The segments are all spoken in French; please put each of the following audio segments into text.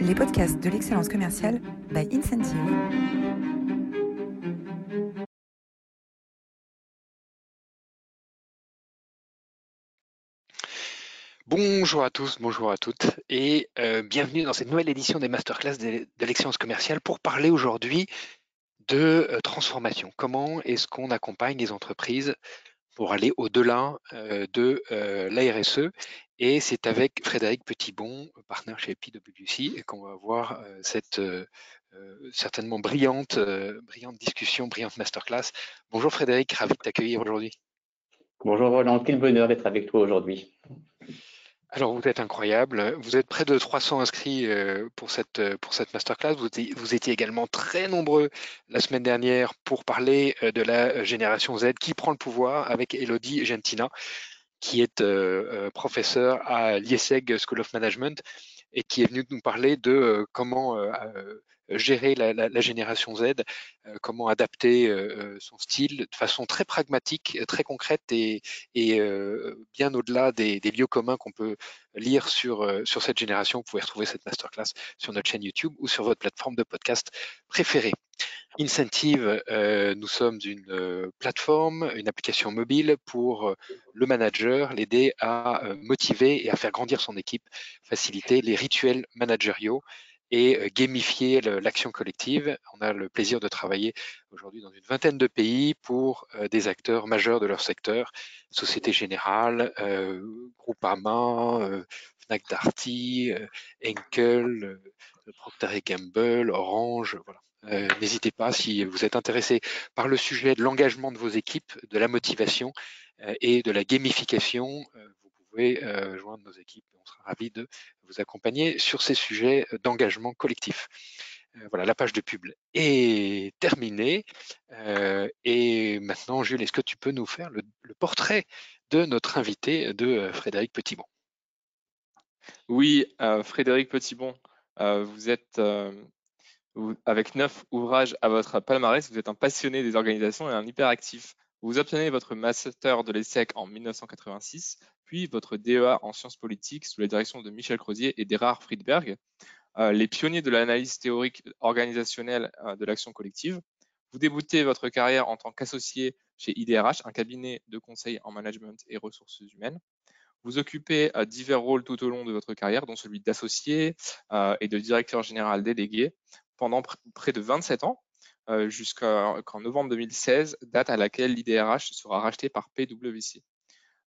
les podcasts de l'excellence commerciale by Incentive. Bonjour à tous, bonjour à toutes et euh, bienvenue dans cette nouvelle édition des masterclass de, l'excellence commerciale pour parler aujourd'hui de euh, transformation. Comment est-ce qu'on accompagne les entreprises pour aller au-delà euh, de la RSE et c'est avec Frédéric Petitbon, partenaire chez PwC, qu'on va avoir cette certainement brillante, brillante discussion, brillante masterclass. Bonjour Frédéric, ravi de t'accueillir aujourd'hui. Bonjour Roland, quel bonheur d'être avec toi aujourd'hui. Alors, vous êtes incroyable. Vous êtes près de 300 inscrits euh, pour cette, euh, pour cette masterclass. Vous étiez, également très nombreux la semaine dernière pour parler euh, de la génération Z qui prend le pouvoir avec Elodie Gentina, qui est professeur à l'IESEG School of Management et qui est venu nous parler de comment gérer la, génération Z, euh, comment adapter euh, euh, son style de façon très pragmatique, très concrète et, bien au-delà des, lieux communs qu'on peut lire sur, sur cette génération. Vous pouvez retrouver cette masterclass sur notre chaîne YouTube ou sur votre plateforme de podcast préférée. Incentive, nous sommes une plateforme, une application mobile pour le manager, l'aider à motiver et à faire grandir son équipe, faciliter les rituels managériaux et euh, gamifier l'action collective. On a le plaisir de travailler aujourd'hui dans une vingtaine de pays pour euh, des acteurs majeurs de leur secteur, Société Générale, euh, Groupama, Fnac Darty, Enkel, Procter Gamble, Orange, voilà. N'hésitez pas si vous êtes intéressé par le sujet de l'engagement de vos équipes, de la motivation et de la gamification, pouvez euh, joindre nos équipes. On sera ravis de vous accompagner sur ces sujets d'engagement collectif. Euh, voilà, la page de pub est terminée. Euh, et maintenant, Jules, est-ce que tu peux nous faire le, portrait de notre invité, de Frédéric Petitbon? Oui, Frédéric Petitbon, vous êtes avec neuf ouvrages à votre palmarès, vous êtes un passionné des organisations et un hyperactif. Vous obtenez votre master de l'ESSEC en 1986, puis votre DEA en sciences politiques sous la direction de Michel Crozier et d'Erard Friedberg, euh, les pionniers de l'analyse théorique organisationnelle euh, de l'action collective. Vous débutez votre carrière en tant qu'associé chez IDRH, un cabinet de conseil en management et ressources humaines. Vous occupez euh, divers rôles tout au long de votre carrière, dont celui d'associé et de directeur général délégué pendant près de 27 ans, euh, jusqu'en novembre 2016, date à laquelle l'IDRH sera racheté par PwC.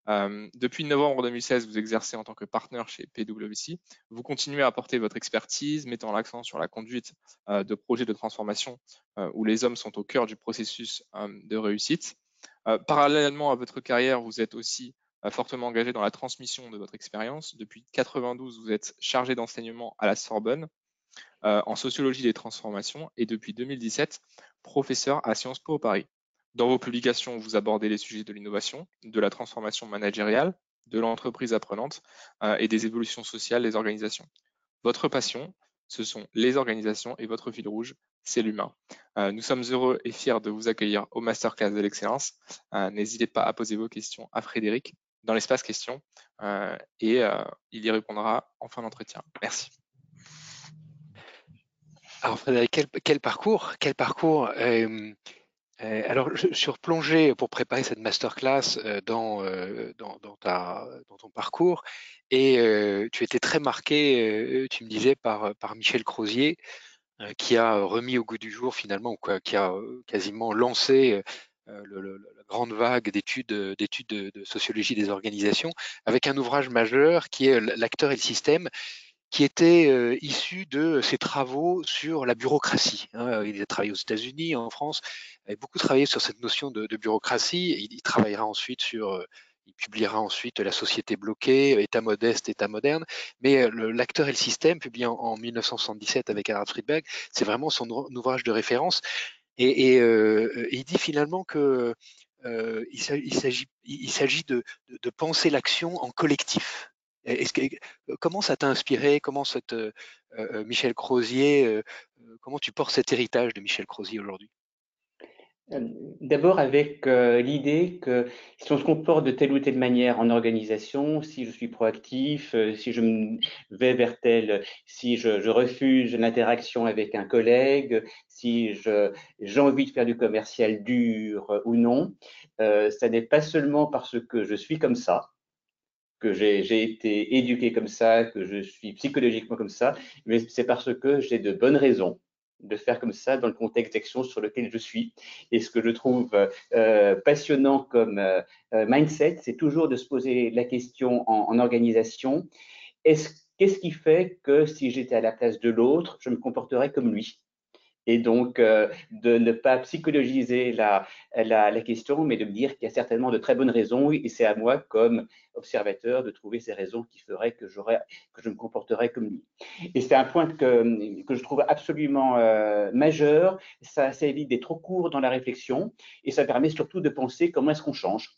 Euh, depuis novembre 2016, vous exercez en tant que partenaire chez PwC. Vous continuez à apporter votre expertise, mettant l'accent sur la conduite euh, de projets de transformation où les hommes sont au cœur du processus de réussite. parallèlement à votre carrière, vous êtes aussi fortement engagé dans la transmission de votre expérience. Depuis 92, vous êtes chargé d'enseignement à la Sorbonne euh, en sociologie des transformations et depuis 2017, professeur à Sciences Po Paris. Dans vos publications, vous abordez les sujets de l'innovation, de la transformation managériale, de l'entreprise apprenante euh, et des évolutions sociales des organisations. Votre passion, ce sont les organisations et votre fil rouge, c'est l'humain. Euh, nous sommes heureux et fiers de vous accueillir au Masterclass de l'excellence. N'hésitez pas à poser vos questions à Frédéric dans l'espace questions et il y répondra en fin d'entretien. Merci. Alors Frédéric, quel, parcours Quel parcours euh, euh, Alors je, suis replongé pour préparer cette masterclass euh, dans, dans, dans, ton parcours et tu étais très marqué, tu me disais, par, par Michel Crozier qui a remis au goût du jour finalement, quoi, qui a quasiment lancé la grande vague d'études d'études de, de, sociologie des organisations avec un ouvrage majeur qui est l'acteur et le système qui était euh, issu de ses travaux sur la bureaucratie. Hein. Il a travaillé aux États-Unis, en France, il a beaucoup travaillé sur cette notion de, bureaucratie. Il, travaillera ensuite sur, euh, il publiera ensuite La société bloquée, État modeste, État moderne. Mais euh, l'acteur et le système, publié en, 1977 avec Harald Friedberg, c'est vraiment son ouvrage de référence. Et, il dit finalement que il s'agit de penser l'action en collectif. Euh, comment ça t'a inspiré? Comment cette, euh, euh, Michel comment tu portes cet héritage de Michel Crozier aujourd'hui? D'abord avec l'idée que si on se comporte de telle ou telle manière en organisation, si je suis proactif, si je vais vers tel, si je refuse l'interaction avec un collègue, si j'ai envie de faire du commercial dur ou non, ça n'est pas seulement parce que je suis comme ça, que j'ai été éduqué comme ça, que je suis psychologiquement comme ça, mais c'est parce que j'ai de bonnes raisons de faire comme ça dans le contexte d'action sur lequel je suis. Et ce que je trouve euh, passionnant comme euh, euh, mindset, c'est toujours de se poser la question en organisation, qu'est-ce qui fait que si j'étais à la place de l'autre, je me comporterais comme lui? Et donc euh, de ne pas psychologiser la, la, la question, mais de me dire qu'il y a certainement de très bonnes raisons, et c'est à moi, comme observateur, de trouver ces raisons qui feraient que, que je me comporterais comme lui. Et c'est un point que, que, je trouve absolument euh, majeur, ça, ça évite d'être trop court dans la réflexion, et ça permet surtout de penser comment est-ce qu'on change,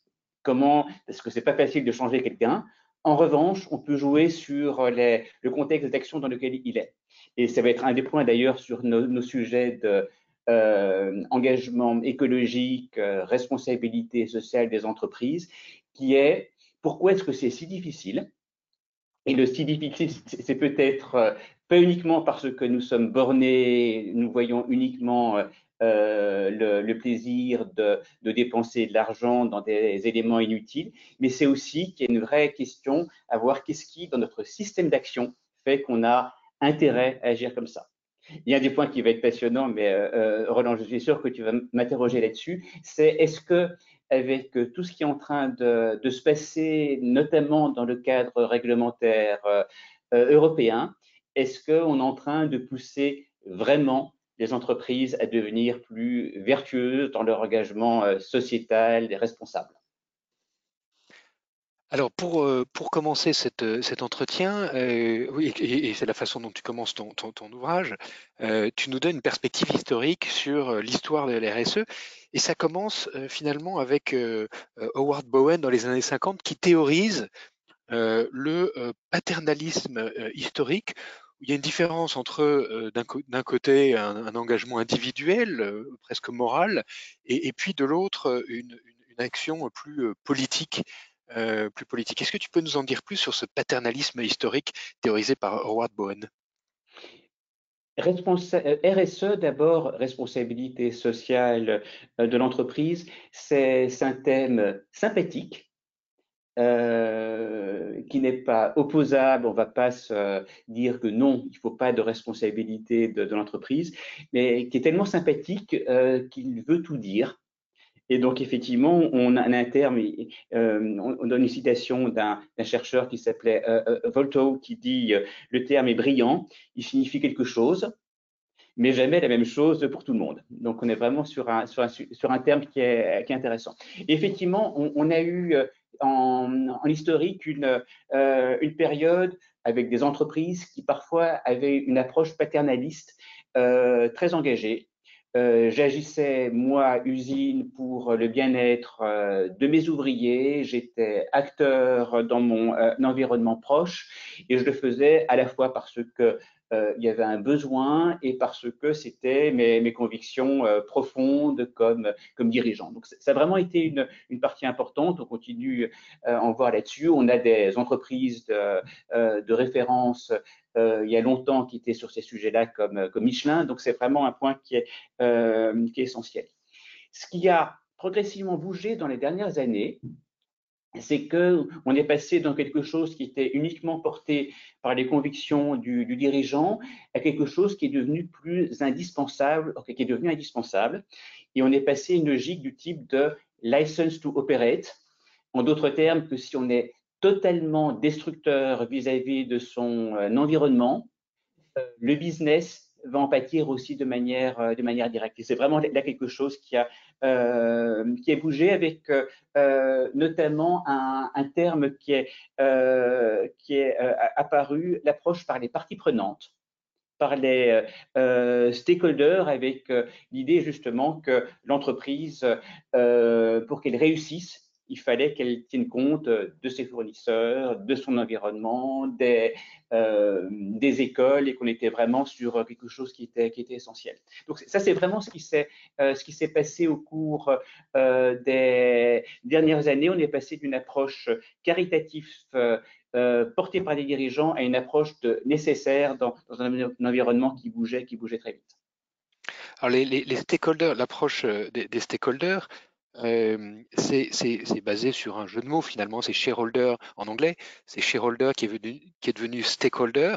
comment, parce que c'est pas facile de changer quelqu'un, en revanche, on peut jouer sur les, le contexte d'action dans lequel il est. Et ça va être un des points d'ailleurs sur nos, sujets d'engagement euh, écologique, euh, responsabilité sociale des entreprises, qui est pourquoi est-ce que c'est si difficile? Et le si difficile, c'est peut-être euh, pas uniquement parce que nous sommes bornés, nous voyons uniquement euh, le, plaisir de, dépenser de l'argent dans des éléments inutiles, mais c'est aussi qu'il y a une vraie question à voir qu'est-ce qui, dans notre système d'action, fait qu'on a intérêt à agir comme ça. Il y a des points qui va être passionnant, mais euh, euh, Roland, je suis sûr que tu vas m'interroger là-dessus, c'est est-ce que avec tout ce qui est en train de, se passer, notamment dans le cadre réglementaire européen, est-ce qu'on est en train de pousser vraiment les entreprises à devenir plus vertueuses dans leur engagement euh, sociétal et responsable. Alors pour, euh, pour commencer euh, cet entretien, oui, et, c'est la façon dont tu commences ton, ton, ouvrage, tu nous donnes une perspective historique sur l'histoire de la RSE, et ça commence finalement avec Howard Bowen dans les années 50 qui théorise le paternalisme historique il y a une différence entre euh, d'un côté un, engagement individuel, euh, presque moral, et, puis de l'autre euh, une, action plus politique. plus politique. Est-ce que tu peux nous en dire plus sur ce paternalisme historique théorisé par Howard Bowen? RSE, d'abord, responsabilité sociale de l'entreprise, c'est un thème sympathique euh, qui n'est pas opposable, on ne va pas se dire que non, il ne faut pas de responsabilité de, l'entreprise, mais qui est tellement sympathique euh, qu'il veut tout dire. Et donc, effectivement, on a un terme, euh, on donne une citation d'un chercheur qui s'appelait Volto, qui dit le terme est brillant, il signifie quelque chose, mais jamais la même chose pour tout le monde. Donc, on est vraiment sur un, sur un, sur un terme qui est, qui est intéressant. Effectivement, on a eu en, historique une, euh, une, période avec des entreprises qui parfois avaient une approche paternaliste euh, très engagée. Euh, j'agissais, moi, usine, pour le bien-être de mes ouvriers. J'étais acteur dans mon environnement proche et je le faisais à la fois parce que euh, il y avait un besoin et parce que c'était mes, convictions euh, profondes comme, comme dirigeant. Donc ça a vraiment été une, une partie importante. On continue euh, à en voir là-dessus. On a des entreprises de, de référence il y a longtemps qui étaient sur ces sujets-là comme, comme Michelin. Donc c'est vraiment un point qui est, qui est essentiel. Ce qui a progressivement bougé dans les dernières années, c'est qu'on est passé dans quelque chose qui était uniquement porté par les convictions du, dirigeant à quelque chose qui est devenu plus indispensable, qui est devenu indispensable. Et on est passé à une logique du type de license to operate. En d'autres termes, que si on est totalement destructeur vis-à-vis de son euh, environnement, euh, le business va en pâtir aussi de manière, euh, de manière directe. C'est vraiment là quelque chose qui a, euh, qui a bougé avec euh, notamment un, un, terme qui est, qui est apparu, l'approche par les parties prenantes par les stakeholders avec l'idée justement que l'entreprise, pour qu'elle réussisse, il fallait qu'elle tienne compte de ses fournisseurs, de son environnement, des, euh, écoles et qu'on était vraiment sur quelque chose qui était, qui était essentiel. Donc ça, c'est vraiment ce qui s'est euh, passé au cours euh, des dernières années. On est passé d'une approche caritative portée par les dirigeants à une approche nécessaire dans, un, environnement qui bougeait, qui bougeait très vite. Alors les, stakeholders, l'approche des, stakeholders, c'est basé sur un jeu de mots finalement, c'est shareholder en anglais, c'est shareholder qui est, devenu stakeholder.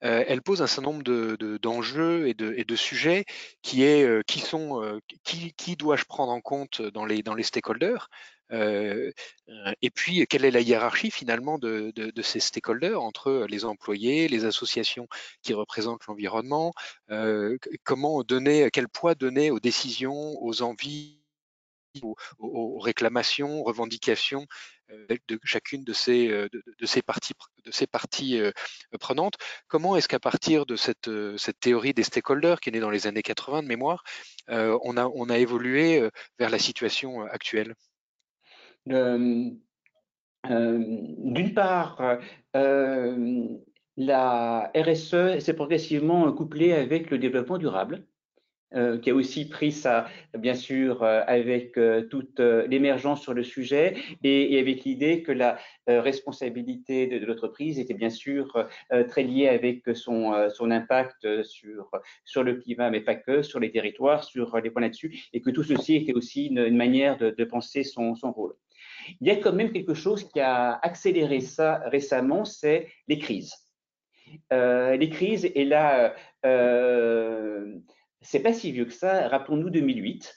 elle pose un certain nombre d'enjeux de, et, de, et, de, sujets qui est qui sont qui, qui dois-je prendre en compte dans les dans les stakeholders? Et puis quelle est la hiérarchie finalement de ces stakeholders entre les employés, les associations qui représentent l'environnement, comment donner quel poids donner aux décisions, aux envies aux, réclamations, aux revendications euh, de chacune de ces, euh, de, ces parties, euh, prenantes. Comment est-ce qu'à partir de cette, théorie des stakeholders qui est née dans les années 80 de mémoire, on a évolué vers la situation actuelle? D'une part, la RSE s'est progressivement couplée avec le développement durable. Euh, qui a aussi pris ça, bien sûr, euh, avec euh, toute l'émergence sur le sujet et, avec l'idée que la responsabilité de, l'entreprise était bien sûr très liée avec son, impact sur, le climat, mais pas que, sur les territoires, sur les points là-dessus, et que tout ceci était aussi une, manière de, penser son rôle. Il y a quand même quelque chose qui a accéléré ça récemment, c'est les crises. les crises, et là, c'est pas si vieux que ça. Rappelons-nous 2008.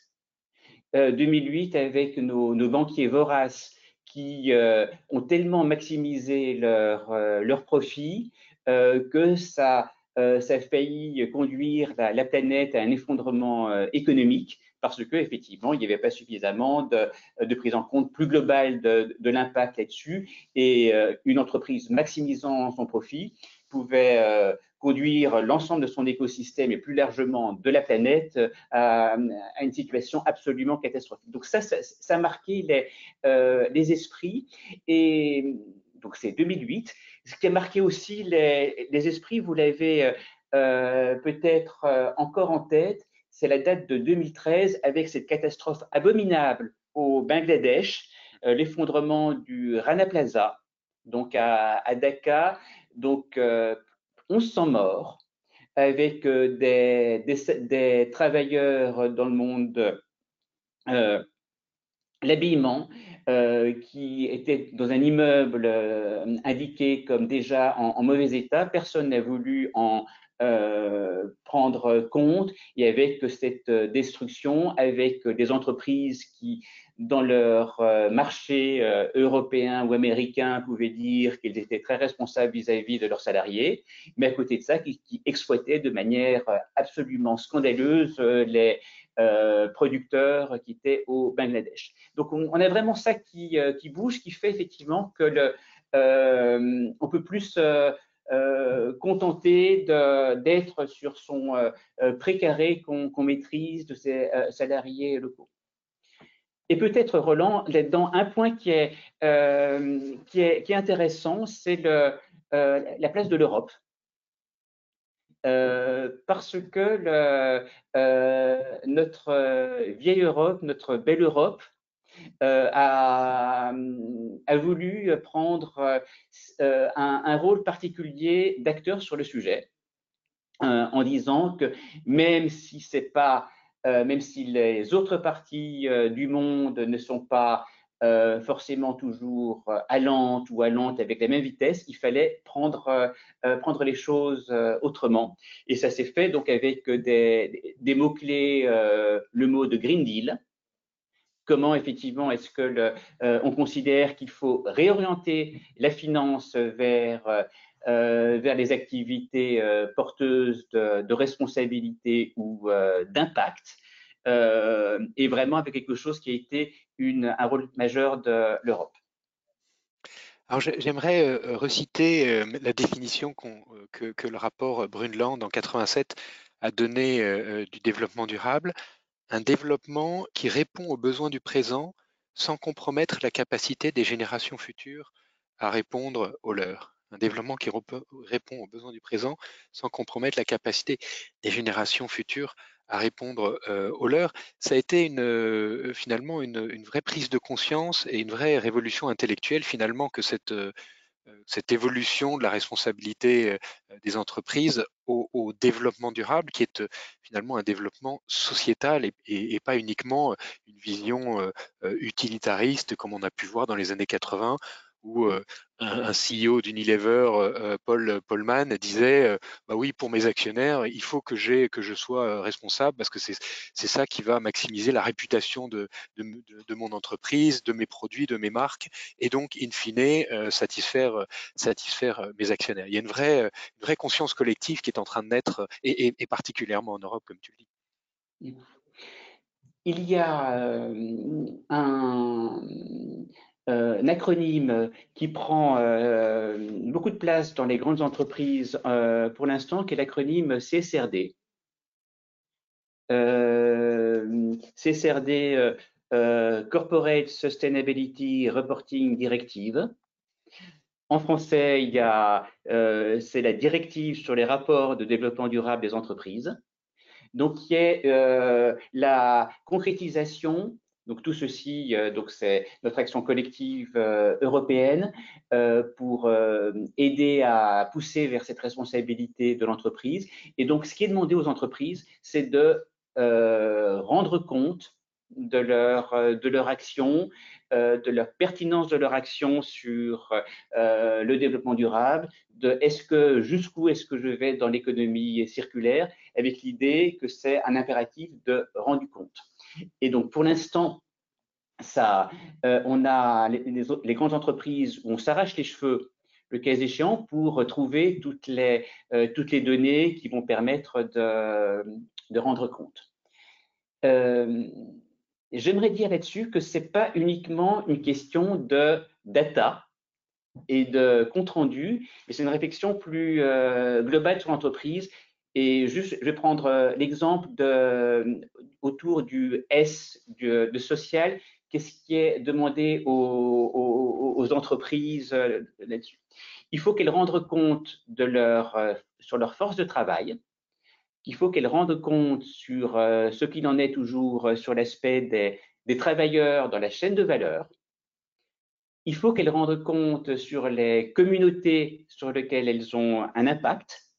2008 euh, avec nos, banquiers voraces qui euh, ont tellement maximisé leur, euh, leur profit que ça, ça a failli conduire la, planète à un effondrement économique parce que effectivement il n'y avait pas suffisamment de, prise en compte plus globale de l'impact là-dessus et une entreprise maximisant son profit pouvait conduire l'ensemble de son écosystème et plus largement de la planète euh, à, une situation absolument catastrophique. Donc ça, ça, a marqué les, euh, les, esprits et donc c'est 2008. Ce qui a marqué aussi les, esprits, vous l'avez euh, peut-être encore en tête, c'est la date de 2013 avec cette catastrophe abominable au Bangladesh, l'effondrement du Rana Plaza, donc à, à Dhaka, donc 1100 morts, avec euh, des, des, travailleurs dans le monde, euh, l'habillement, euh, qui était dans un immeuble indiqué comme déjà en, mauvais état. Personne n'a voulu en prendre compte et avec cette destruction, avec des entreprises qui dans leur euh, marché euh, européen ou américain pouvaient dire qu'ils étaient très responsables vis-à-vis de leurs salariés, mais à côté de ça, qui, exploitaient de manière euh, absolument scandaleuse les producteurs qui étaient au Bangladesh. Donc on, a vraiment ça qui, qui, bouge, qui fait effectivement que on peut plus contenter d'être sur son précaré qu'on maîtrise de ses salariés locaux. Et peut-être, Roland, là-dedans, un point qui est, euh, qui est, qui est intéressant, c'est euh, la place de l'Europe. Euh, parce que notre vieille Europe, notre belle Europe, a, a, voulu prendre un, un, rôle particulier d'acteur sur le sujet, en disant que même si c'est pas même si les autres parties euh, du monde ne sont pas euh, forcément toujours allantes ou allantes avec la même vitesse, il fallait prendre, prendre les choses autrement. Et ça s'est fait donc avec des, des mots-clés, le mot de Green Deal, comment effectivement est-ce que le, on considère qu'il faut réorienter la finance vers euh, vers les activités euh, porteuses de, responsabilité ou euh, d'impact, et vraiment avec quelque chose qui a été un rôle majeur de l'Europe. Alors j'aimerais reciter la définition que, que, le rapport Brundtland en 87 a donnée du développement durable, un développement qui répond aux besoins du présent sans compromettre la capacité des générations futures à répondre aux leurs. Un développement qui répond aux besoins du présent sans compromettre la capacité des générations futures à répondre euh, aux leurs. Ça a été une, euh, finalement une, vraie prise de conscience et une vraie révolution intellectuelle finalement que cette, euh, cette évolution de la responsabilité des entreprises au, développement durable, qui est finalement un développement sociétal et, et pas uniquement une vision utilitariste comme on a pu voir dans les années 80 où un, un, CEO d'Unilever, Paul Polman, disait bah oui, pour mes actionnaires, il faut que, je sois responsable parce que c'est ça qui va maximiser la réputation de, mon entreprise, de mes produits, de mes marques, et donc, in fine, satisfaire, mes actionnaires. Il y a une vraie, conscience collective qui est en train de naître, et, particulièrement en Europe, comme tu le dis. Il y a euh, un acronyme qui prend euh, beaucoup de place dans les grandes entreprises euh, pour l'instant, qui est l'acronyme CSRD. CSRD, Corporate Sustainability Reporting Directive. En français, c'est la directive sur les rapports de développement durable des entreprises. Donc, qui est la concrétisation donc tout ceci, euh, donc c'est notre action collective euh, européenne euh, pour aider à pousser vers cette responsabilité de l'entreprise. Et donc ce qui est demandé aux entreprises, c'est de rendre compte de leur, action, de leur pertinence de leur action sur le développement durable, de est-ce que jusqu'où est-ce que je vais dans l'économie circulaire, avec l'idée que c'est un impératif de rendu compte. Et donc, pour l'instant, euh, on a les, grandes entreprises où on s'arrache les cheveux, le cas échéant, pour trouver toutes les, euh, données qui vont permettre de, de rendre compte. Euh, j'aimerais dire là-dessus que ce n'est pas uniquement une question de data et de compte rendu, mais c'est une réflexion plus globale sur l'entreprise et juste, je vais prendre euh, l'exemple de, autour du S de social. Qu'est-ce qui est demandé aux, entreprises euh, là-dessus? Il faut qu'elles rendent compte de leur, euh, sur leur force de travail. Il faut qu'elles rendent compte sur ce qu'il en est toujours sur l'aspect des travailleurs dans la chaîne de valeur. Il faut qu'elles rendent compte sur les communautés sur lesquelles elles ont un impact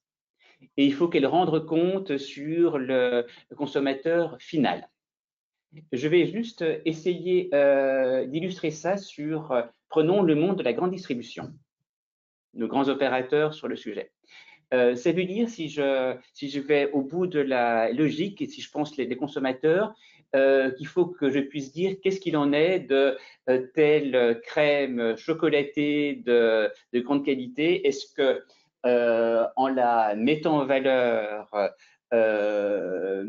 et il faut qu'elle rende compte sur le consommateur final. Je vais juste essayer euh, d'illustrer ça sur, euh, prenons le monde de la grande distribution, nos grands opérateurs sur le sujet. Euh, ça veut dire, si je, si je vais au bout de la logique et si je pense les, consommateurs, qu'il faut que je puisse dire qu'est-ce qu'il en est de telle crème chocolatée de, de grande qualité. Est-ce que euh, en la mettant en valeur, euh,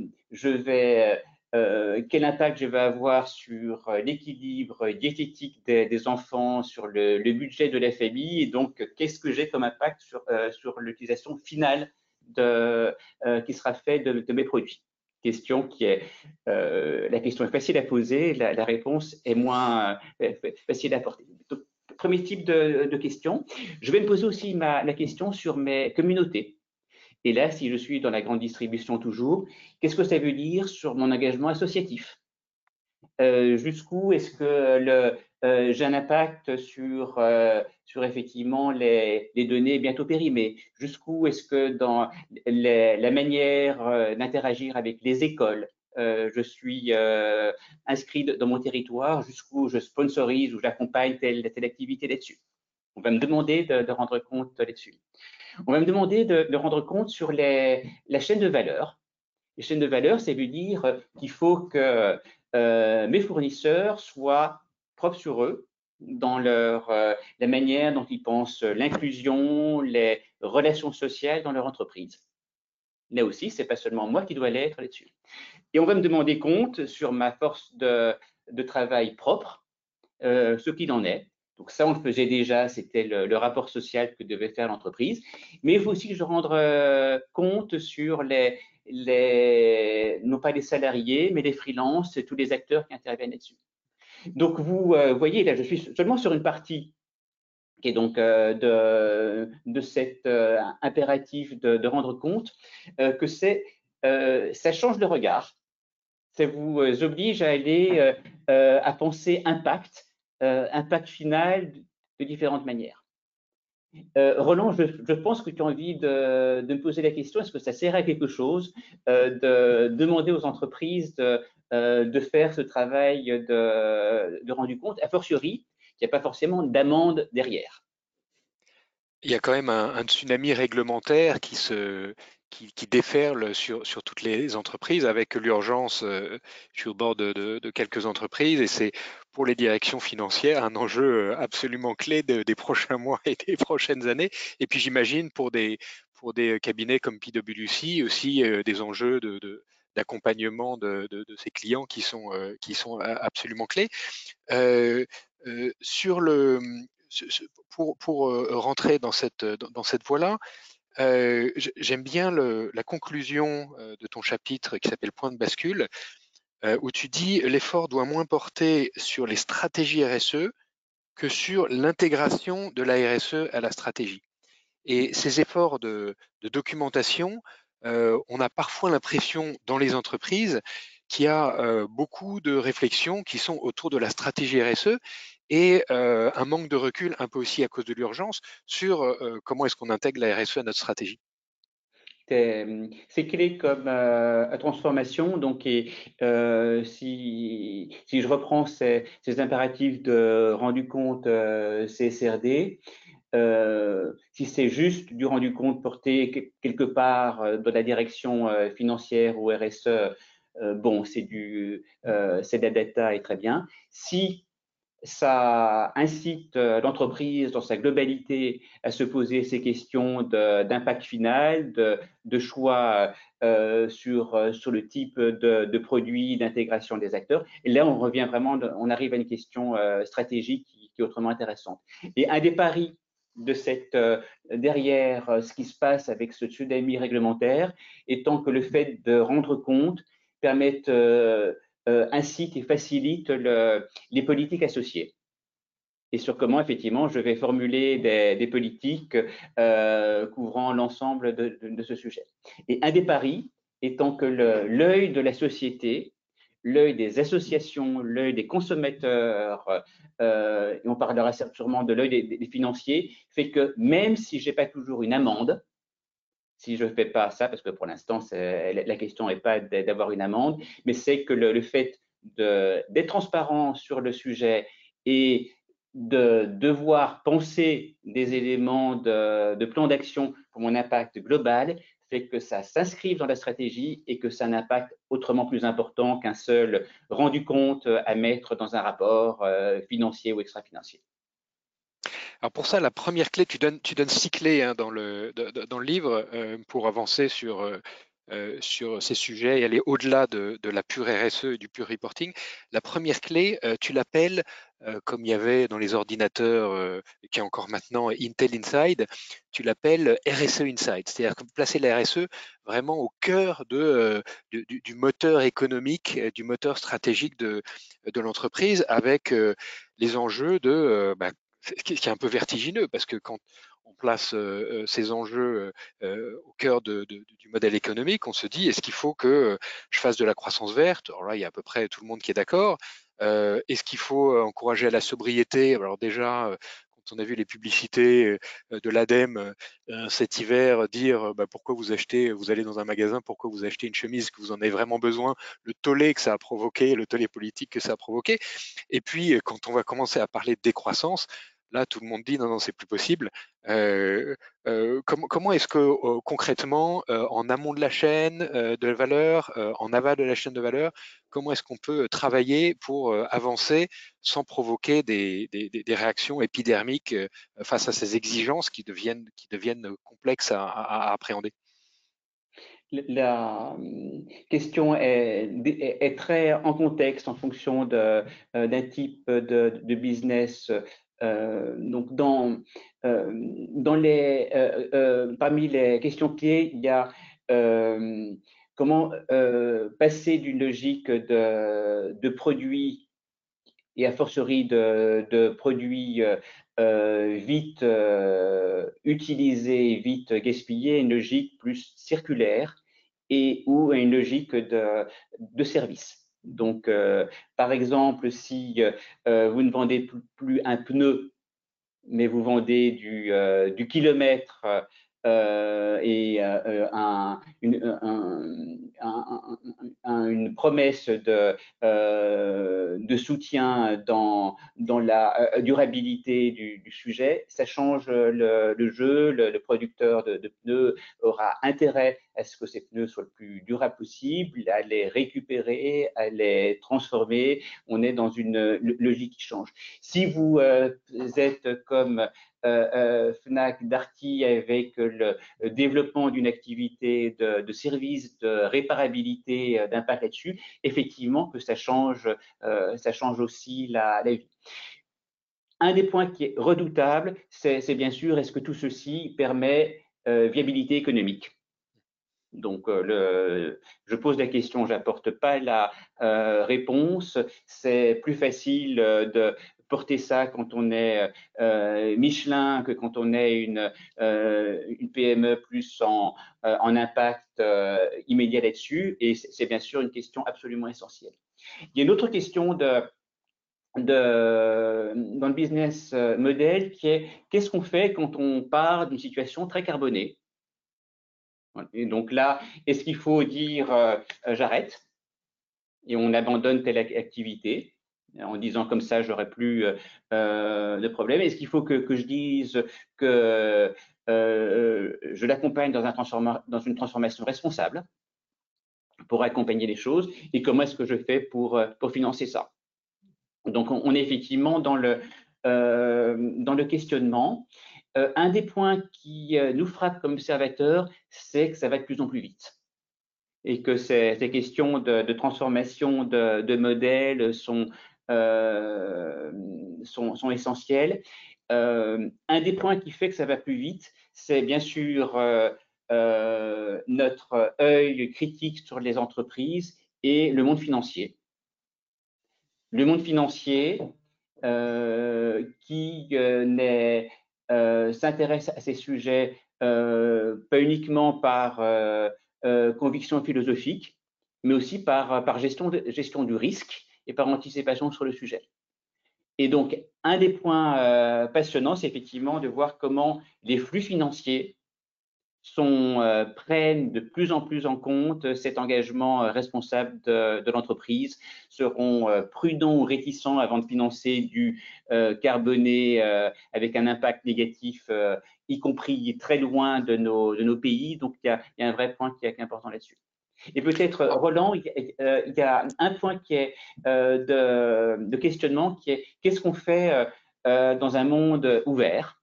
euh, quel impact je vais avoir sur l'équilibre diététique des, enfants, sur le, budget de la famille, et donc qu'est-ce que j'ai comme impact sur, l'utilisation finale qui sera faite de, mes produits? Question qui est, la question est facile à poser, la, la réponse est moins facile à apporter premier type de, de question. Je vais me poser aussi ma, la question sur mes communautés. Et là, si je suis dans la grande distribution toujours, qu'est-ce que ça veut dire sur mon engagement associatif? Euh, Jusqu'où est-ce que euh, j'ai un impact sur, euh, sur effectivement les, les, données bientôt périmées? Jusqu'où est-ce que dans la manière d'interagir avec les écoles, euh, je suis euh, inscrit dans mon territoire, jusqu'où je sponsorise ou j'accompagne telle, telle activité là-dessus. On va me demander de, rendre compte là-dessus. On va me demander de, rendre compte sur la chaîne de valeur. La chaîne de valeur, ça veut dire qu'il faut que euh, mes fournisseurs soient propres sur eux dans leur, la manière dont ils pensent l'inclusion, les relations sociales dans leur entreprise. Là aussi, c'est pas seulement moi qui dois l'être là-dessus. Et on va me demander compte sur ma force de, travail propre, euh, ce qu'il en est. Donc ça, on le faisait déjà, c'était le, rapport social que devait faire l'entreprise. Mais il faut aussi que je rende euh, compte sur les, non pas les salariés, mais les freelances tous les acteurs qui interviennent là-dessus. Donc, vous voyez, là, je suis seulement sur une partie qui est donc de, de cet impératif de, rendre compte que c'est, ça change de regard. Ça vous oblige à aller à penser impact, impact final de différentes manières. Euh, Roland, je, pense que tu as envie de, me poser la question, est-ce que ça sert à quelque chose euh, de demander aux entreprises de, euh, faire ce travail de, rendu compte, a fortiori, qu'il n'y a pas forcément d'amende derrière Il y a quand même un tsunami réglementaire qui se, qui, déferle sur, sur, toutes les entreprises avec l'urgence. Euh, je suis au bord de, de, quelques entreprises et c'est pour les directions financières un enjeu euh, absolument clé des prochains mois et des prochaines années. Et puis j'imagine pour des, pour des cabinets comme PwC aussi euh, des enjeux d'accompagnement de, de, de, ces clients qui sont, qui sont absolument clés. Sur le, pour, pour rentrer dans cette, dans cette voie-là, euh, j'aime bien la conclusion euh, de ton chapitre qui s'appelle Point de bascule, euh, où tu dis l'effort doit moins porter sur les stratégies RSE que sur l'intégration de la RSE à la stratégie. Et ces efforts de, documentation, on a parfois l'impression dans les entreprises qu'il y a beaucoup de réflexions qui sont autour de la stratégie RSE et euh, un manque de recul, un peu aussi à cause de l'urgence, sur euh, euh, comment est-ce qu'on intègre la RSE à notre stratégie. C'est clé comme transformation. Donc, si, je reprends ces, impératifs de rendu compte CSRD, si c'est juste du rendu compte porté quelque part dans la direction financière ou RSE, bon, c'est du, c'est de la data et très bien. Si ça incite euh, l'entreprise dans sa globalité à se poser ces questions d'impact final, de, choix euh, sur, euh, sur le type de, de produit, d'intégration des acteurs. Et là, on revient vraiment, on arrive à une question stratégique qui, est autrement intéressante. Et un des paris de cette derrière ce qui se passe avec ce tsunami réglementaire, étant que le fait de rendre compte permet euh, incite et facilite les politiques associées et sur comment effectivement je vais formuler des, politiques euh, couvrant l'ensemble de, ce sujet. Et un des paris étant que l'œil de la société, l'œil des associations, l'œil des consommateurs, euh, et on parlera sûrement de l'œil des, financiers, fait que même si j'ai pas toujours une amende, si je ne fais pas ça, parce que pour l'instant, la question n'est pas d'avoir une amende, mais c'est que le, fait d'être transparent sur le sujet et de devoir penser des éléments de, plan d'action pour mon impact global fait que ça s'inscrive dans la stratégie et que ça a un impact autrement plus important qu'un seul rendu compte à mettre dans un rapport euh, financier ou extra-financier. Alors pour ça, la première clé, tu donnes, six clés hein, dans, le, dans le livre euh, pour avancer sur, euh, euh, sur ces sujets et aller au-delà de, de, la pure RSE et du pure reporting. La première clé, tu l'appelles, comme il y avait dans les ordinateurs, qui est encore maintenant Intel Inside, tu l'appelles RSE Inside, c'est-à-dire placer la RSE vraiment au cœur de, du, moteur économique, du moteur stratégique de, de l'entreprise, avec les enjeux de bah, ce qui est un peu vertigineux parce que quand on place euh, euh, ces enjeux euh, au cœur du modèle économique, on se dit est-ce qu'il faut que je fasse de la croissance verte? Alors là, il y a à peu près tout le monde qui est d'accord. est-ce qu'il faut encourager à la sobriété? Alors déjà, on a vu les publicités de l'ADEME cet hiver dire bah, pourquoi vous achetez, vous allez dans un magasin, pourquoi vous achetez une chemise que vous en avez vraiment besoin, le tollé que ça a provoqué, le tollé politique que ça a provoqué. Et puis, quand on va commencer à parler de décroissance, Là, tout le monde dit non, non, c'est plus possible. Euh, euh, comment, est-ce que euh, concrètement, en amont de la chaîne de valeur, en aval de la chaîne de valeur, comment est-ce qu'on peut travailler pour avancer sans provoquer des, réactions épidermiques face à ces exigences qui deviennent, complexes à, appréhender? La question est, très en contexte en fonction d'un type de, business euh, donc, dans, euh, les, euh, parmi les questions clés, il y a comment passer d'une logique de, de produits et a fortiori de, de produits vite utilisés, vite gaspillés, une logique plus circulaire et ou une logique de, de service. Donc, par exemple, si vous ne vendez plus un pneu, mais vous vendez du, du kilomètre euh, et euh, un, une, un, un, une, promesse de, euh, soutien dans, la durabilité du, sujet, ça change le, jeu. Le, producteur de, pneus aura intérêt à ce que ces pneus soient le plus durables possible, à les récupérer, à les transformer. On est dans une logique qui change. Si vous êtes comme euh, euh, Fnac, Darty avec le développement d'une activité de, de, service, de réparabilité, euh, d'impact là-dessus, effectivement que ça change, ça change aussi la, vie. Un des points qui est redoutable, c'est bien sûr, est-ce que tout ceci permet viabilité économique? Donc, je pose la question, j'apporte pas la euh, réponse. C'est plus facile de porter ça quand on est euh, Michelin que quand on est une, euh, une PME plus en, euh, en impact immédiat là-dessus. Et c'est bien sûr une question absolument essentielle. Il y a une autre question de, de, dans le business model qui est qu'est-ce qu'on fait quand on part d'une situation très carbonée? Et donc là, est-ce qu'il faut dire j'arrête? Et on abandonne telle activité en disant comme ça, j'aurais plus euh, euh, de problème Est-ce qu'il faut que, je dise que euh, je l'accompagne dans, un dans une transformation responsable pour accompagner les choses Et comment est-ce que je fais pour, financer ça? Donc, on, est effectivement dans le, questionnement. un des points qui nous frappe comme observateurs, c'est que ça va de plus en plus vite et que ces, questions de, transformation de, modèles sont sont, sont, essentiels. Euh, un des points qui fait que ça va plus vite, c'est bien sûr euh, notre œil critique sur les entreprises et le monde financier. Le monde financier qui s'intéresse à ces sujets pas uniquement par conviction philosophique, mais aussi par, gestion du risque et par anticipation sur le sujet. Et donc, un des points euh, passionnants, c'est effectivement de voir comment les flux financiers euh, prennent de plus en plus en compte cet engagement euh, responsable de, l'entreprise, seront prudents ou réticents avant de financer du carboné avec un impact négatif, y compris très loin de nos, pays. Donc, il y a un vrai point qui est important là-dessus. Et peut-être, euh, Roland, euh, il y a un point qui est euh, de, questionnement, qui est qu'est-ce qu'on fait dans un monde ouvert?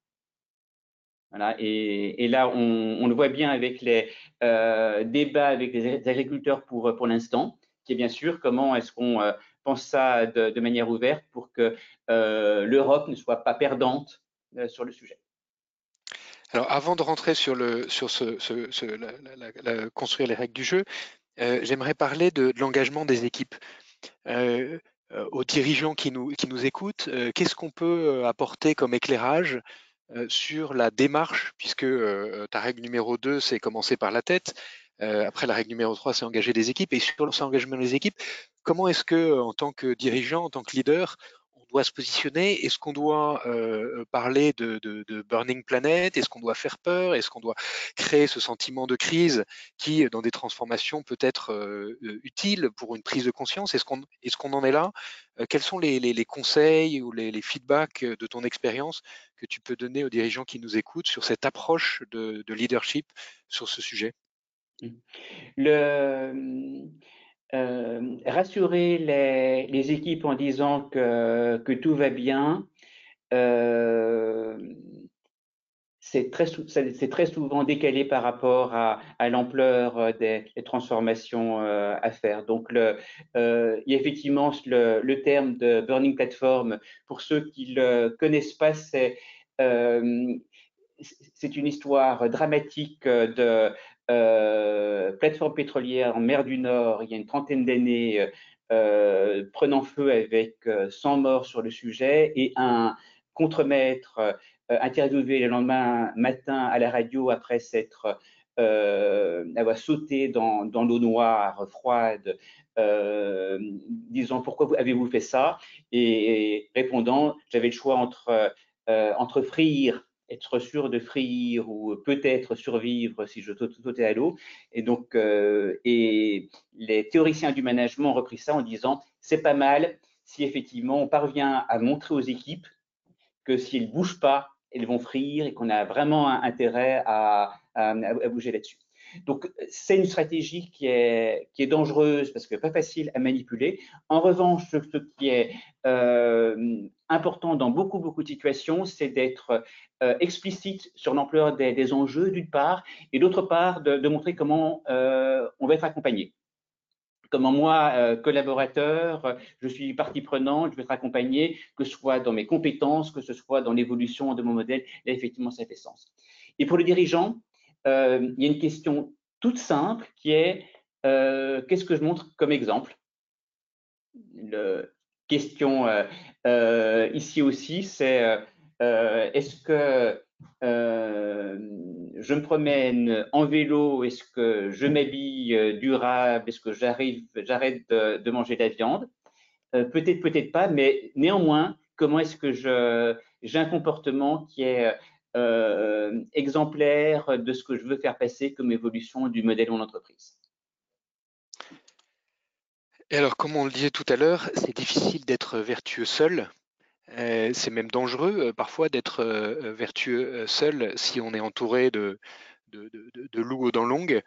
Voilà, et, là, on, le voit bien avec les débats avec les agriculteurs pour, pour l'instant, qui est bien sûr comment est-ce qu'on pense ça de, de, manière ouverte pour que l'Europe ne soit pas perdante sur le sujet. Alors, avant de rentrer sur, le, sur ce, ce, la, construire les règles du jeu, euh, j'aimerais parler de, l'engagement des équipes. Euh, euh aux dirigeants qui nous, qui nous écoutent, qu'est-ce qu'on peut apporter comme éclairage sur la démarche, puisque ta règle numéro 2, c'est commencer par la tête. après, la règle numéro 3, c'est engager des équipes. Et sur l'engagement des équipes, comment est-ce que, en tant que dirigeant, en tant que leader, doit se positionner? Est-ce qu'on doit euh, parler de, Burning Planet? Est-ce qu'on doit faire peur? Est-ce qu'on doit créer ce sentiment de crise qui, dans des transformations, peut être euh, utile pour une prise de conscience? Est-ce qu'on est, qu'on en est là? Euh, Quels sont les, conseils ou les, feedbacks de ton expérience que tu peux donner aux dirigeants qui nous écoutent sur cette approche de, de leadership sur ce sujet? Mmh. le euh, rassurer les, équipes en disant que, tout va bien, euh, c'est très, très, souvent décalé par rapport à, l'ampleur des, transformations euh, à faire. Donc, il y a effectivement le, terme de burning platform. Pour ceux qui ne le connaissent pas, c'est c'est une histoire dramatique de euh, plateforme pétrolière en mer du Nord il y a une trentaine d'années prenant feu avec 100 morts sur le sujet et un contremaître interviewé le lendemain matin à la radio après s'être avoir sauté dans, dans l'eau noire, froide, euh, disant pourquoi avez-vous fait ça? Et, répondant j'avais le choix entre, euh, entre frire être sûr de frire ou peut-être survivre si je sautais à l'eau. Et donc, euh, et les théoriciens du management ont repris ça en disant c'est pas mal si effectivement on parvient à montrer aux équipes que s'ils ne bougent pas, elles vont frire et qu'on a vraiment intérêt à, à bouger là-dessus. Donc, c'est une stratégie qui est, qui est dangereuse parce que pas facile à manipuler. En revanche, ce qui est euh, important dans beaucoup, beaucoup de situations, c'est d'être euh, explicite sur l'ampleur des, enjeux, d'une part, et d'autre part, de, montrer comment euh, on va être accompagné comment moi, collaborateur, je suis partie prenante, je vais être accompagné, que ce soit dans mes compétences, que ce soit dans l'évolution de mon modèle. Effectivement, ça fait sens. Et pour le dirigeant, il y a une question toute simple qui est euh, qu'est-ce que je montre comme exemple? Le question euh, ici aussi, c'est est-ce que je me promène en vélo Est-ce que je m'habille durable Est-ce que j'arrête de, de, manger de la viande? Peut-être, peut-être pas, mais néanmoins, comment est-ce que j'ai un comportement qui est euh, exemplaire de ce que je veux faire passer comme évolution du modèle de mon entreprise. Et alors, comme on le disait tout à l'heure, c'est difficile d'être vertueux seul. Euh, c'est même dangereux euh, parfois d'être vertueux seul si on est entouré de, loups aux dents longues.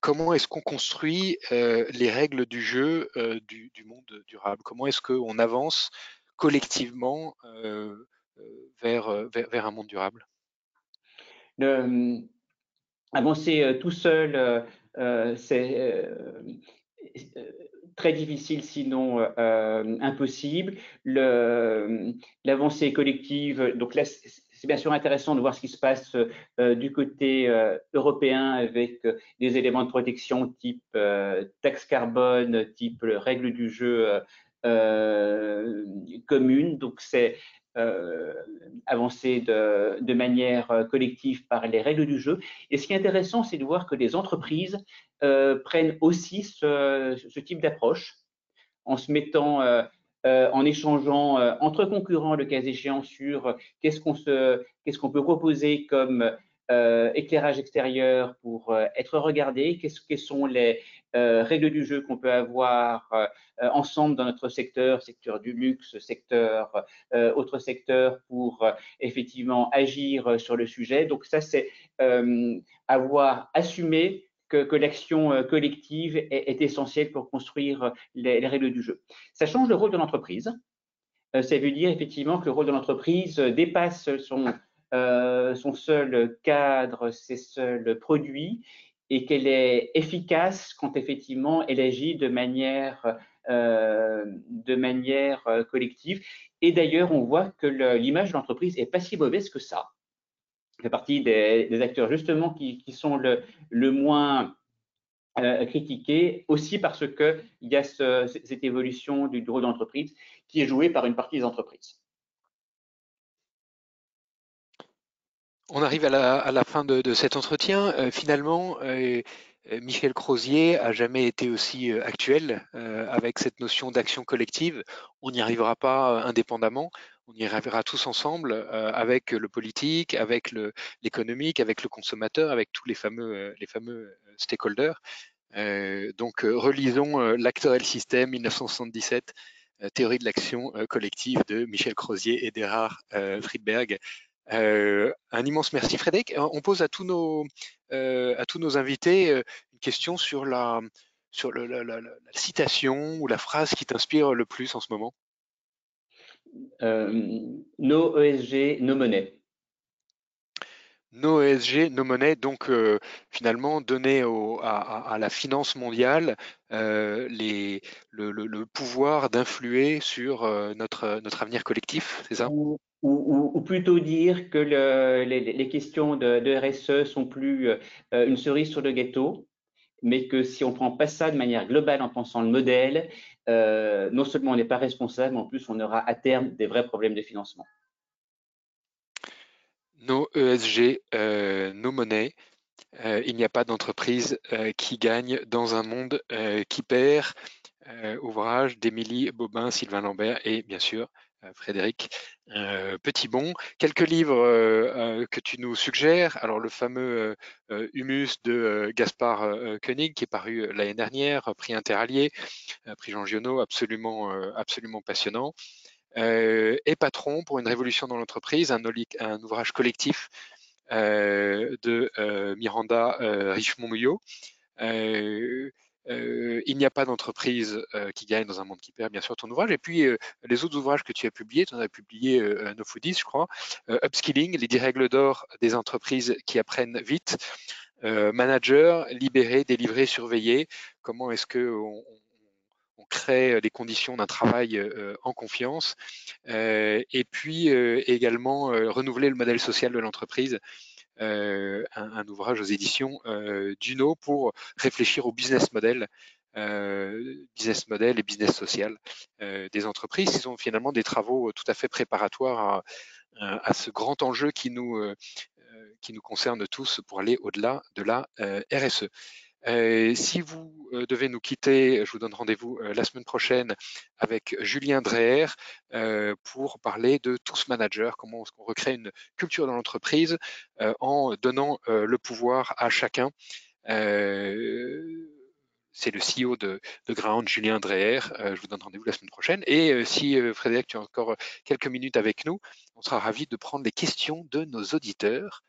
comment est-ce qu'on construit les règles du jeu du, monde durable? Comment est-ce qu'on avance collectivement vers, vers, un monde durable? Le, Avancer euh, tout seul, euh, c'est très difficile, sinon impossible. L'avancée collective, donc là, c'est bien sûr intéressant de voir ce qui se passe du côté européen avec des éléments de protection type taxe carbone, type règles du jeu commune. Donc c'est euh, avancer de, manière euh, collective par les règles du jeu. Et ce qui est intéressant, c'est de voir que les entreprises euh, prennent aussi ce, type d'approche en se mettant, en échangeant entre concurrents le cas échéant sur qu'est-ce qu'on qu'est-ce qu'on peut proposer comme euh, éclairage extérieur pour euh, être regardé, quelles sont les euh, règles du jeu qu'on peut avoir ensemble dans notre secteur, secteur du luxe, secteur, autre secteur pour effectivement agir sur le sujet. Donc ça, c'est avoir assumé que, l'action collective est, est, essentielle pour construire les, les, règles du jeu. Ça change le rôle de l'entreprise. ça veut dire effectivement que le rôle de l'entreprise dépasse son, euh, son seul cadre, ses seuls produits, et qu'elle est efficace quand effectivement elle agit de manière, euh, euh, collective. Et d'ailleurs, on voit que l'image de l'entreprise est pas si mauvaise que ça. C'est partie des, acteurs justement qui, sont le, moins critiqués, aussi parce qu'il y a ce, cette évolution du rôle d'entreprise qui est jouée par une partie des entreprises. On arrive à la, fin de, cet entretien. Euh, finalement, euh, euh, Michel Crozier a jamais été aussi actuel avec cette notion d'action collective. On n'y arrivera pas indépendamment. On y arrivera tous ensemble avec le politique, avec l'économique, avec le consommateur, avec tous les fameux, les fameux stakeholders. donc, relisons l'actuel système 1977 théorie de l'action collective de Michel Crozier et d'Erard Friedberg. Euh, un immense merci Frédéric. Euh, on pose à tous nos, euh, à tous nos invités une question sur, la, sur la, citation ou la phrase qui t'inspire le plus en ce moment. nos ESG, nos monnaies nos ESG, nos monnaies, donc finalement donner à, la finance mondiale les, le, pouvoir d'influer sur notre, notre avenir collectif, c'est ça? Ou, plutôt dire que les, questions de, RSE sont plus euh, une cerise sur le gâteau, mais que si on ne prend pas ça de manière globale en pensant le modèle, non seulement on n'est pas responsable, mais en plus on aura à terme des vrais problèmes de financement. Nos ESG, nos monnaies, il n'y a pas d'entreprise qui gagne dans un monde qui perd. ouvrage d'Émilie Bobin, Sylvain Lambert et bien sûr euh, Frédéric euh, Petitbon. Quelques livres euh, que tu nous suggères. Alors le fameux Humus de Gaspard Koenig qui est paru l'année dernière, prix interallié, prix Jean Giono, absolument, absolument passionnant. et Patron pour une révolution dans l'entreprise, un, un, ouvrage collectif de Miranda Richemont-Mouillot. Euh, il n'y a pas d'entreprise euh, qui gagne dans un monde qui perd, bien sûr, ton ouvrage. Et puis, euh, les autres ouvrages que tu as publiés, tu en as publié No Foodies, je crois, Upskilling, les 10 règles d'or des entreprises qui apprennent vite, Manager, libéré, délivré, surveillé, comment est-ce que on, crée les conditions d'un travail en confiance, et puis également renouveler le modèle social de l'entreprise euh, un, ouvrage aux éditions euh, Duno pour réfléchir au business model euh, business model et business social des entreprises. Ce sont finalement des travaux tout à fait préparatoires à, ce grand enjeu qui nous, qui nous concerne tous pour aller au-delà de la RSE. Euh, si vous euh, devez nous quitter, je vous donne rendez-vous euh, la semaine prochaine avec Julien Dreher pour parler de Tous Manager, comment on recrée une culture dans l'entreprise en donnant le pouvoir à chacun. C'est le CEO de, Ground, Julien Dreher. je vous donne rendez-vous la semaine prochaine. Et si Frédéric, tu as encore quelques minutes avec nous, on sera ravi de prendre les questions de nos auditeurs.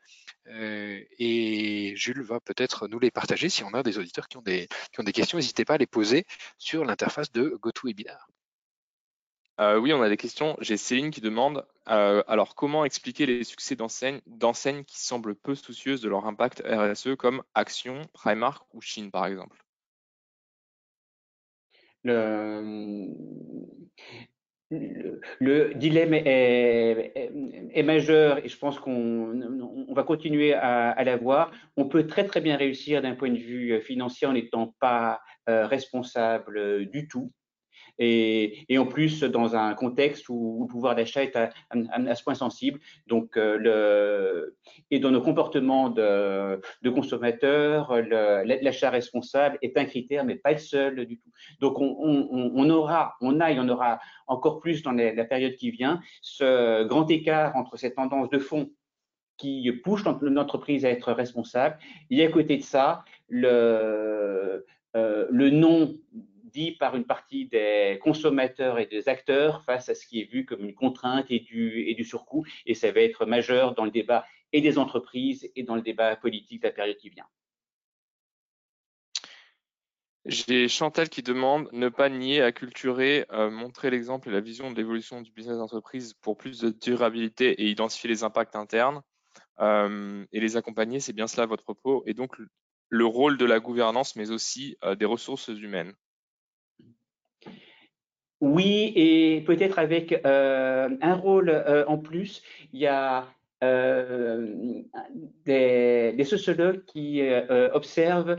Euh, et Jules va peut-être nous les partager si on a des auditeurs qui ont des, qui ont des questions. N'hésitez pas à les poser sur l'interface de GoToWebinar. Euh, oui, on a des questions. J'ai Céline qui demande euh, alors comment expliquer les succès d'enseignes qui semblent peu soucieuses de leur impact RSE comme Action, Primark ou Chine par exemple? Le, le, dilemme est, majeur et je pense qu'on va continuer à, l'avoir. On peut très très bien réussir d'un point de vue financier en n'étant pas euh, responsable du tout et, et, en plus dans un contexte où, le pouvoir d'achat est à, ce point sensible. Donc, euh, et dans nos comportements de, consommateurs, l'achat responsable est un critère, mais pas le seul du tout. Donc, on, on, on aura, on a, y en aura encore plus dans la période qui vient, ce grand écart entre cette tendance de fond qui pousse l'entreprise à être responsable, et à côté de ça, le, euh, le non par une partie des consommateurs et des acteurs face à ce qui est vu comme une contrainte et du, et du surcoût. Et ça va être majeur dans le débat et des entreprises et dans le débat politique de la période qui vient. J'ai Chantal qui demande ne pas nier, acculturer, euh, montrer l'exemple et la vision de l'évolution du business d'entreprise pour plus de durabilité et identifier les impacts internes euh, et les accompagner. C'est bien cela votre propos. Et donc le rôle de la gouvernance, mais aussi euh, des ressources humaines. Oui, et peut-être avec euh, un rôle euh, en plus, il y a euh, des, sociologues qui observent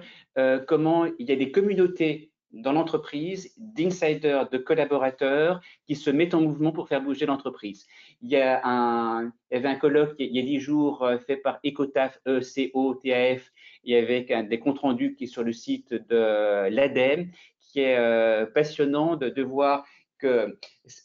comment il y a des communautés dans l'entreprise, d'insiders, de collaborateurs qui se mettent en mouvement pour faire bouger l'entreprise. Il il y avait un colloque il y a dix jours fait par Ecotaf, E-C-O-T-A-F, et avec un, des comptes rendus qui est sur le site de l'ADEME, qui euh, passionnant de, voir que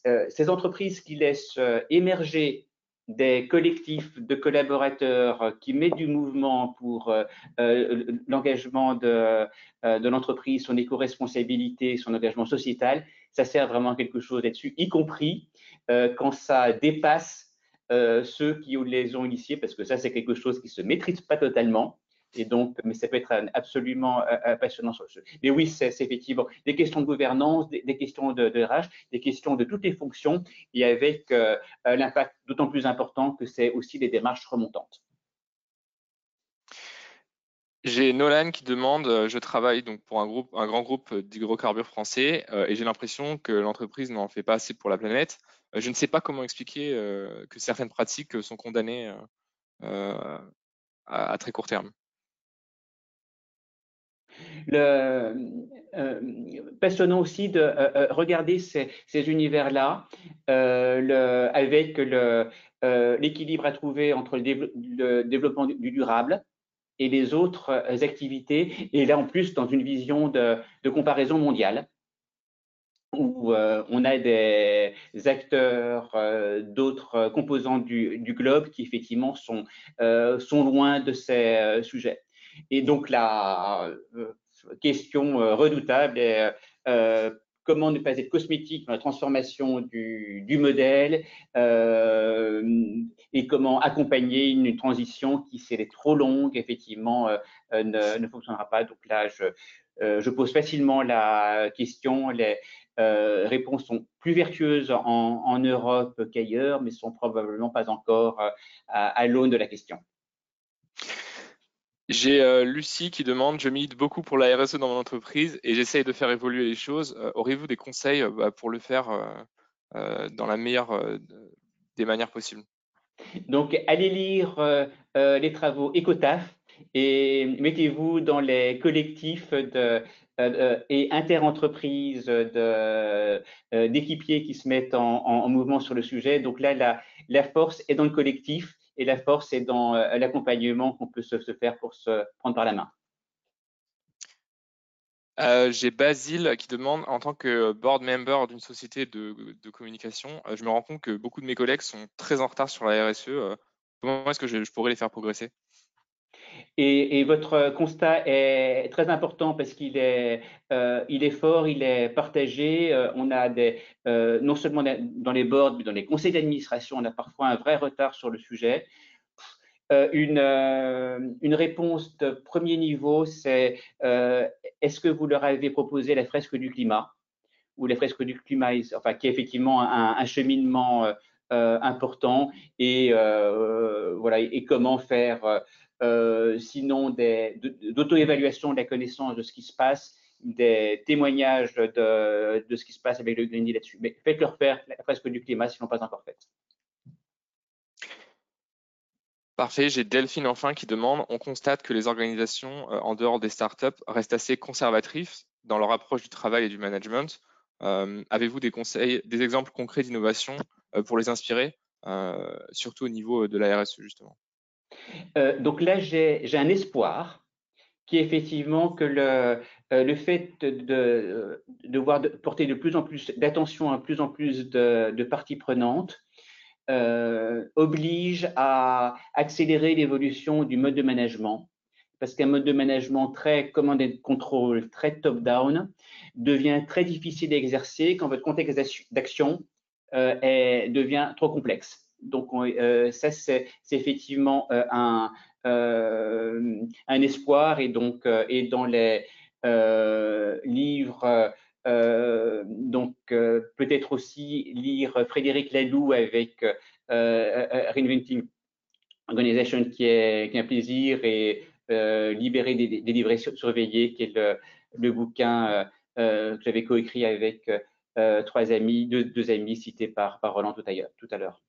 euh, ces entreprises qui laissent euh, émerger des collectifs de collaborateurs qui mettent du mouvement pour l'engagement de, de l'entreprise, son éco-responsabilité, son engagement sociétal, ça sert vraiment à quelque chose là-dessus, y compris quand ça dépasse ceux qui les ont initiés, parce que ça, c'est quelque chose qui ne se maîtrise pas totalement. Et donc, mais ça peut être absolument euh, euh, passionnant sur ce. Mais oui, c'est effectivement des questions de gouvernance, des, questions de, de, RH, des questions de toutes les fonctions, et avec euh, l'impact d'autant plus important que c'est aussi les démarches remontantes. J'ai Nolan qui demande, je travaille donc pour un groupe, un grand groupe d'hydrocarbures français, et j'ai l'impression que l'entreprise n'en fait pas assez pour la planète. je ne sais pas comment expliquer que certaines pratiques sont condamnées à, très court terme. Le, passionnant aussi de regarder ces, univers-là avec l'équilibre à trouver entre le, développement du durable et les autres activités, et là en plus dans une vision de, comparaison mondiale où euh, on a des acteurs euh, d'autres composants du, globe qui effectivement euh, sont loin de ces sujets. Et donc la question redoutable est comment ne pas être cosmétique dans la transformation du, modèle et comment accompagner une, transition qui, si elle est trop longue, effectivement, ne, ne, fonctionnera pas. Donc là, je, pose facilement la question. Les, euh, réponses sont plus vertueuses en, Europe qu'ailleurs, mais sont probablement pas encore euh, à, l'aune de la question. J'ai euh, Lucie qui demande, je milite beaucoup pour la RSE dans mon entreprise et j'essaye de faire évoluer les choses. Aurez-vous des conseils bah, pour le faire dans la meilleure des manières possibles? Donc, allez lire les travaux Ecotaf et mettez-vous dans les collectifs de, euh, euh, et interentreprises euh, d'équipiers qui se mettent en, mouvement sur le sujet. Donc là, la, force est dans le collectif et la force est dans l'accompagnement qu'on peut se, faire pour se prendre par la main. J'ai Basile qui demande, en tant que board member d'une société de, communication, je me rends compte que beaucoup de mes collègues sont très en retard sur la RSE. comment est-ce que je pourrais les faire progresser? Et, votre constat est très important parce qu'il est, euh, fort, il est partagé. Euh, on a euh, non seulement dans les boards, mais dans les conseils d'administration, on a parfois un vrai retard sur le sujet. Une, une, réponse de premier niveau, c'est est-ce que vous leur avez proposé la fresque du climat? Ou la fresque du climat, enfin, qui est effectivement un, un cheminement important et voilà et comment faire euh, sinon d'auto-évaluation de la connaissance de ce qui se passe, des témoignages de, ce qui se passe avec le Green Deal là-dessus. Mais faites-leur faire la fresque du climat s'ils n'ont pas encore fait. Parfait, j'ai Delphine enfin qui demande, on constate que les organisations euh, en dehors des startups restent assez conservatrices dans leur approche du travail et du management. Euh, avez-vous des conseils, des exemples concrets d'innovation pour les inspirer, surtout au niveau de la RSE justement? Euh, donc là, j'ai un espoir qui est effectivement que le, euh, fait de, de, voir porter de plus en plus d'attention à plus en plus de, parties prenantes euh, oblige à accélérer l'évolution du mode de management. Parce qu'un mode de management très commandé de contrôle, très top-down, devient très difficile à exercer quand votre contexte d'action devient trop complexe. Donc, euh, ça, c'est effectivement euh, un, euh, un, espoir. Et donc, et dans les livres, donc peut-être aussi lire Frédéric Laloux avec Reinventing Organization, qui est, un plaisir, et Libérer des, des livrets surveillés, qui est le, le bouquin que j'avais coécrit avec trois amis, deux, amis cités par, par Roland tout à l'heure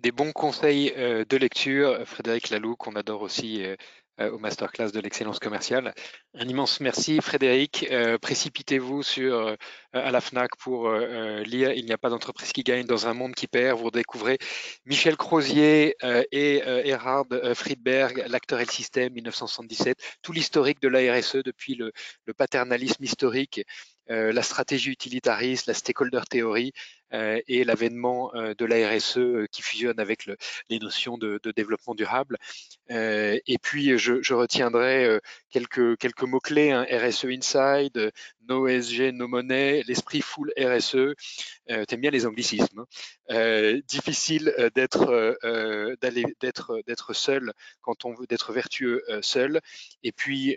des bons conseils euh, de lecture. Frédéric Laloux, qu'on adore aussi euh, euh, au masterclass de l'excellence commerciale. Un immense merci, Frédéric. Précipitez-vous sur à la Fnac pour lire Il n'y a pas d'entreprise qui gagne dans un monde qui perd. Vous découvrez Michel Crozier et Erhard Friedberg, l'acteur et le système, 1977, tout l'historique de la RSE depuis le, le paternalisme historique la stratégie utilitariste, la stakeholder theory euh, et l'avènement euh, de la RSE euh, qui fusionne avec les notions de, développement durable. et puis, je, retiendrai quelques, quelques mots-clés, hein, RSE Inside, No ESG, No Money, l'esprit full RSE. T'aimes bien les anglicismes. Hein. difficile d'être d'être seul quand on veut d'être vertueux seul. Et puis,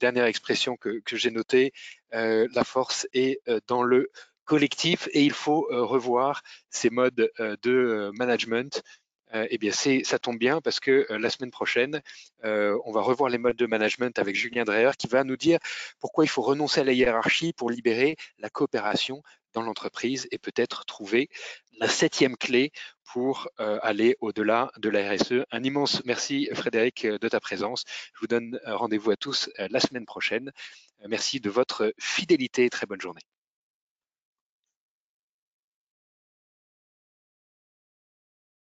dernière expression que, que j'ai notée, la force est dans le collectif et il faut euh, revoir ces modes euh, de euh, management. Eh bien, ça tombe bien parce que la semaine prochaine, on va revoir les modes de management avec Julien Dreher qui va nous dire pourquoi il faut renoncer à la hiérarchie pour libérer la coopération dans l'entreprise et peut-être trouver la septième clé pour aller au-delà de la RSE. Un immense merci Frédéric de ta présence. Je vous donne rendez-vous à tous la semaine prochaine. Merci de votre fidélité et très bonne journée.